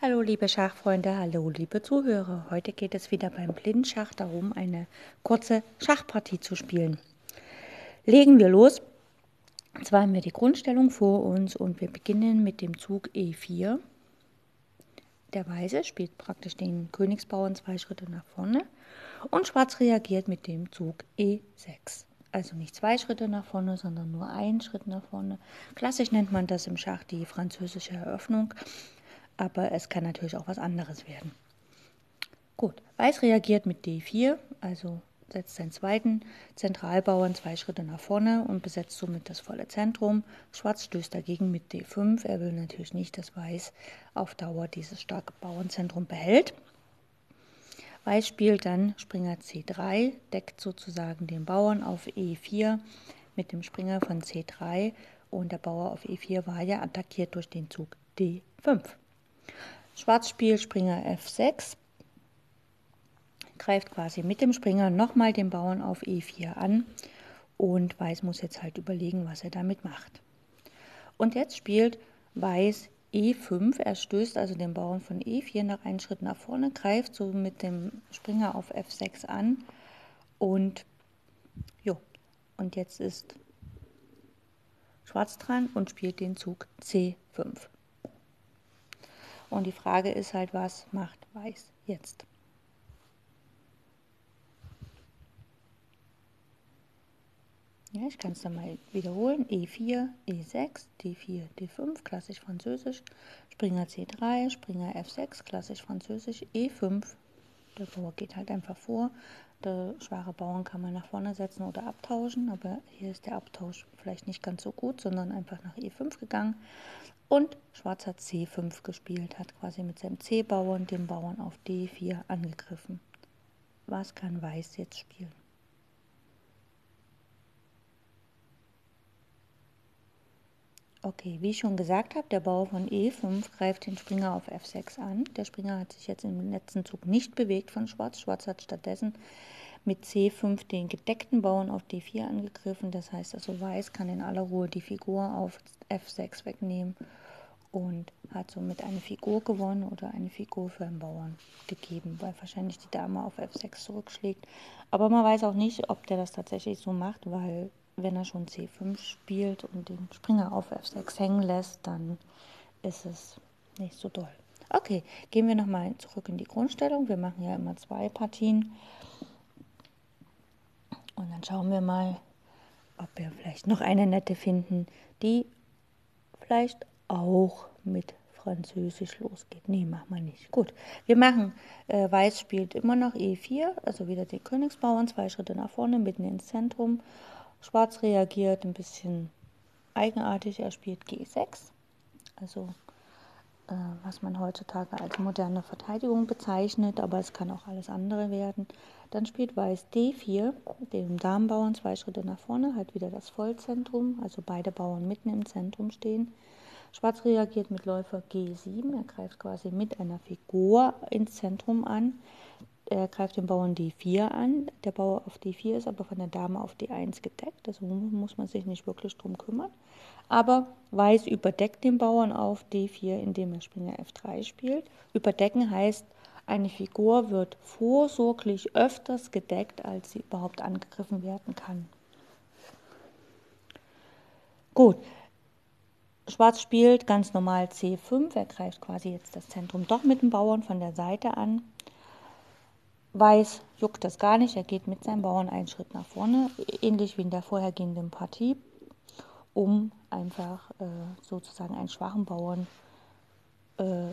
Hallo liebe Schachfreunde, hallo liebe Zuhörer. Heute geht es wieder beim Blindschach darum, eine kurze Schachpartie zu spielen. Legen wir los. Zwar haben wir die Grundstellung vor uns und wir beginnen mit dem Zug E4. Der Weiße spielt praktisch den Königsbauern zwei Schritte nach vorne und Schwarz reagiert mit dem Zug E6. Also nicht zwei Schritte nach vorne, sondern nur einen Schritt nach vorne. Klassisch nennt man das im Schach die französische Eröffnung aber es kann natürlich auch was anderes werden. Gut, Weiß reagiert mit D4, also setzt seinen zweiten Zentralbauern zwei Schritte nach vorne und besetzt somit das volle Zentrum. Schwarz stößt dagegen mit D5. Er will natürlich nicht, dass Weiß auf Dauer dieses starke Bauernzentrum behält. Weiß spielt dann Springer C3, deckt sozusagen den Bauern auf E4 mit dem Springer von C3 und der Bauer auf E4 war ja attackiert durch den Zug D5. Schwarz spielt Springer F6, greift quasi mit dem Springer nochmal den Bauern auf E4 an und Weiß muss jetzt halt überlegen, was er damit macht. Und jetzt spielt Weiß E5, er stößt also den Bauern von E4 nach einen Schritt nach vorne, greift so mit dem Springer auf F6 an und jo, und jetzt ist Schwarz dran und spielt den Zug C5. Und die Frage ist halt, was macht Weiß jetzt? Ja, ich kann es dann mal wiederholen. E4, E6, D4, D5, klassisch französisch. Springer C3, Springer F6, klassisch französisch. E5, der Bauer geht halt einfach vor. Der schwache Bauern kann man nach vorne setzen oder abtauschen, aber hier ist der Abtausch vielleicht nicht ganz so gut, sondern einfach nach E5 gegangen. Und Schwarz hat C5 gespielt, hat quasi mit seinem C-Bauern den Bauern auf D4 angegriffen. Was kann Weiß jetzt spielen? Okay, wie ich schon gesagt habe, der Bauer von E5 greift den Springer auf F6 an. Der Springer hat sich jetzt im letzten Zug nicht bewegt von Schwarz. Schwarz hat stattdessen mit C5 den gedeckten Bauern auf D4 angegriffen. Das heißt also, Weiß kann in aller Ruhe die Figur auf F6 wegnehmen und hat somit eine Figur gewonnen oder eine Figur für einen Bauern gegeben, weil wahrscheinlich die Dame auf F6 zurückschlägt. Aber man weiß auch nicht, ob der das tatsächlich so macht, weil wenn er schon C5 spielt und den Springer auf F6 hängen lässt, dann ist es nicht so doll. Okay, gehen wir nochmal zurück in die Grundstellung. Wir machen ja immer zwei Partien. Und dann schauen wir mal, ob wir vielleicht noch eine nette finden, die vielleicht auch mit Französisch losgeht. Nee, machen wir nicht. Gut, wir machen, äh, Weiß spielt immer noch E4, also wieder den Königsbauern, zwei Schritte nach vorne, mitten ins Zentrum. Schwarz reagiert ein bisschen eigenartig, er spielt G6, also äh, was man heutzutage als moderne Verteidigung bezeichnet, aber es kann auch alles andere werden. Dann spielt Weiß D4, dem Damenbauern zwei Schritte nach vorne, halt wieder das Vollzentrum, also beide Bauern mitten im Zentrum stehen. Schwarz reagiert mit Läufer G7, er greift quasi mit einer Figur ins Zentrum an. Er greift den Bauern D4 an. Der Bauer auf D4 ist aber von der Dame auf D1 gedeckt, also muss man sich nicht wirklich drum kümmern. Aber Weiß überdeckt den Bauern auf D4, indem er Springer F3 spielt. Überdecken heißt, eine Figur wird vorsorglich öfters gedeckt, als sie überhaupt angegriffen werden kann. Gut, Schwarz spielt ganz normal C5, er greift quasi jetzt das Zentrum doch mit dem Bauern von der Seite an. Weiß juckt das gar nicht, er geht mit seinem Bauern einen Schritt nach vorne, ähnlich wie in der vorhergehenden Partie, um einfach äh, sozusagen einen schwachen Bauern äh,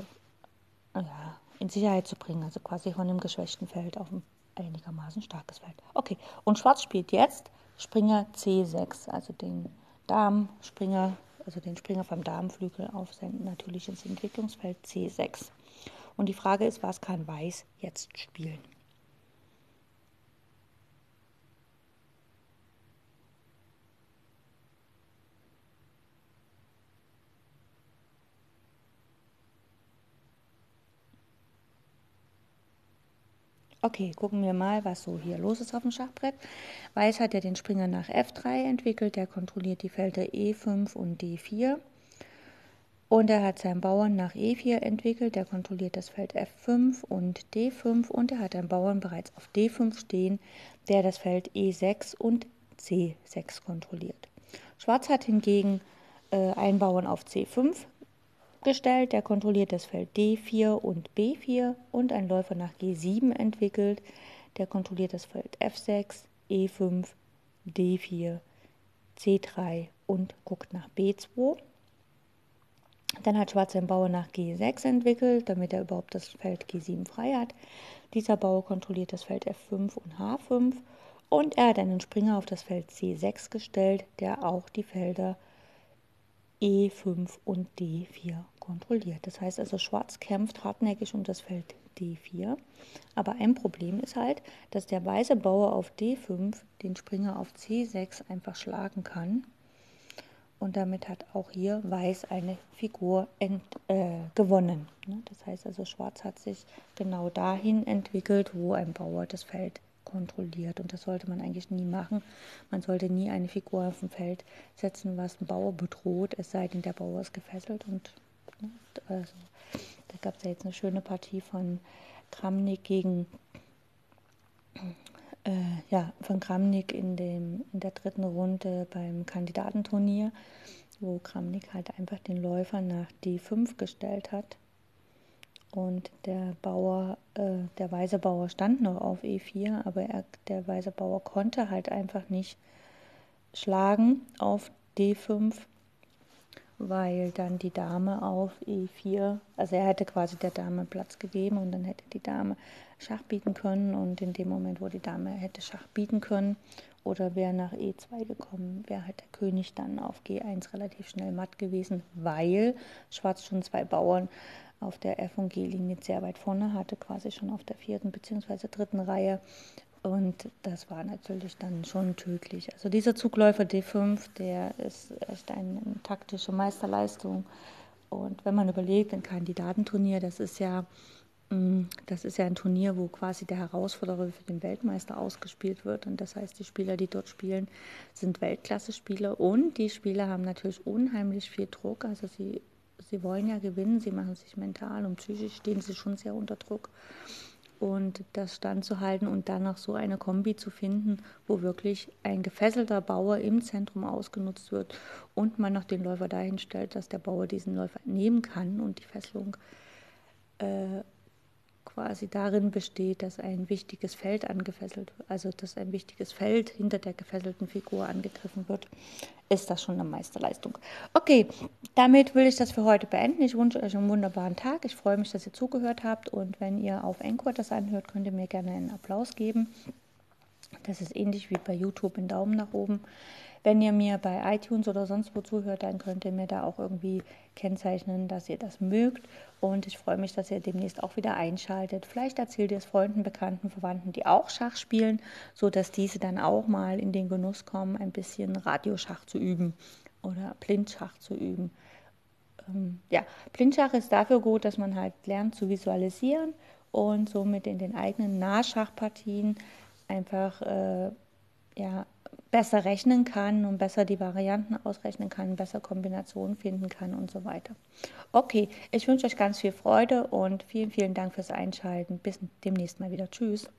ja, in Sicherheit zu bringen, also quasi von einem geschwächten Feld auf ein einigermaßen starkes Feld. Okay, und Schwarz spielt jetzt Springer C6, also den Damen-Springer also den Springer vom Darmflügel auf sein natürliches Entwicklungsfeld C6. Und die Frage ist, was kann Weiß jetzt spielen? Okay, gucken wir mal, was so hier los ist auf dem Schachbrett. Weiß hat ja den Springer nach F3 entwickelt, der kontrolliert die Felder E5 und D4. Und er hat seinen Bauern nach E4 entwickelt, der kontrolliert das Feld F5 und D5 und er hat einen Bauern bereits auf D5 stehen, der das Feld E6 und C6 kontrolliert. Schwarz hat hingegen äh, einen Bauern auf C5 gestellt, der kontrolliert das Feld D4 und B4 und einen Läufer nach G7 entwickelt, der kontrolliert das Feld F6, E5, D4, C3 und guckt nach B2. Dann hat Schwarz einen Bauer nach G6 entwickelt, damit er überhaupt das Feld G7 frei hat. Dieser Bauer kontrolliert das Feld F5 und H5 und er hat einen Springer auf das Feld C6 gestellt, der auch die Felder E5 und D4 kontrolliert. Das heißt also, Schwarz kämpft hartnäckig um das Feld D4. Aber ein Problem ist halt, dass der weiße Bauer auf D5 den Springer auf C6 einfach schlagen kann. Und damit hat auch hier Weiß eine Figur ent, äh, gewonnen. Ne? Das heißt also, Schwarz hat sich genau dahin entwickelt, wo ein Bauer das Feld kontrolliert. Und das sollte man eigentlich nie machen. Man sollte nie eine Figur auf dem Feld setzen, was einen Bauer bedroht, es sei denn, der Bauer ist gefesselt. Und ne, also, da gab es ja jetzt eine schöne Partie von Kramnik gegen äh, ja, von Kramnik in, dem, in der dritten Runde beim Kandidatenturnier, wo Kramnik halt einfach den Läufer nach D5 gestellt hat und der Bauer, äh, der weiße Bauer stand noch auf E4, aber er, der weiße Bauer konnte halt einfach nicht schlagen auf D5, weil dann die Dame auf E4, also er hätte quasi der Dame Platz gegeben und dann hätte die Dame Schach bieten können. Und in dem Moment, wo die Dame hätte Schach bieten können oder wäre nach E2 gekommen, wäre halt der König dann auf G1 relativ schnell matt gewesen, weil Schwarz schon zwei Bauern auf der F- und G-Linie sehr weit vorne hatte, quasi schon auf der vierten bzw. dritten Reihe. Und das war natürlich dann schon tödlich. Also dieser Zugläufer D5, der ist echt eine, eine taktische Meisterleistung. Und wenn man überlegt, ein Kandidatenturnier, das ist ja mm, das ist ja ein Turnier, wo quasi der Herausforderer für den Weltmeister ausgespielt wird. Und das heißt, die Spieler, die dort spielen, sind Weltklasse-Spieler. Und die Spieler haben natürlich unheimlich viel Druck. Also sie sie wollen ja gewinnen, sie machen sich mental und psychisch stehen sie schon sehr unter Druck. Und das standzuhalten und dann noch so eine Kombi zu finden, wo wirklich ein gefesselter Bauer im Zentrum ausgenutzt wird und man noch den Läufer dahin stellt, dass der Bauer diesen Läufer nehmen kann und die Fesselung äh, quasi darin besteht, dass ein wichtiges Feld angefesselt also dass ein wichtiges Feld hinter der gefesselten Figur angegriffen wird, ist das schon eine Meisterleistung. Okay, damit will ich das für heute beenden. Ich wünsche euch einen wunderbaren Tag. Ich freue mich, dass ihr zugehört habt und wenn ihr auf Encore das anhört, könnt ihr mir gerne einen Applaus geben. Das ist ähnlich wie bei YouTube einen Daumen nach oben. Wenn ihr mir bei iTunes oder sonst wo zuhört, dann könnt ihr mir da auch irgendwie kennzeichnen, dass ihr das mögt. Und ich freue mich, dass ihr demnächst auch wieder einschaltet. Vielleicht erzählt ihr es Freunden, Bekannten, Verwandten, die auch Schach spielen, sodass diese dann auch mal in den Genuss kommen, ein bisschen Radioschach zu üben oder Blindschach zu üben. Ähm, ja, Blindschach ist dafür gut, dass man halt lernt zu visualisieren und somit in den eigenen Nahschachpartien einfach äh, ja, besser rechnen kann und besser die Varianten ausrechnen kann, besser Kombinationen finden kann und so weiter. Okay, ich wünsche euch ganz viel Freude und vielen, vielen Dank fürs Einschalten. Bis demnächst mal wieder. Tschüss.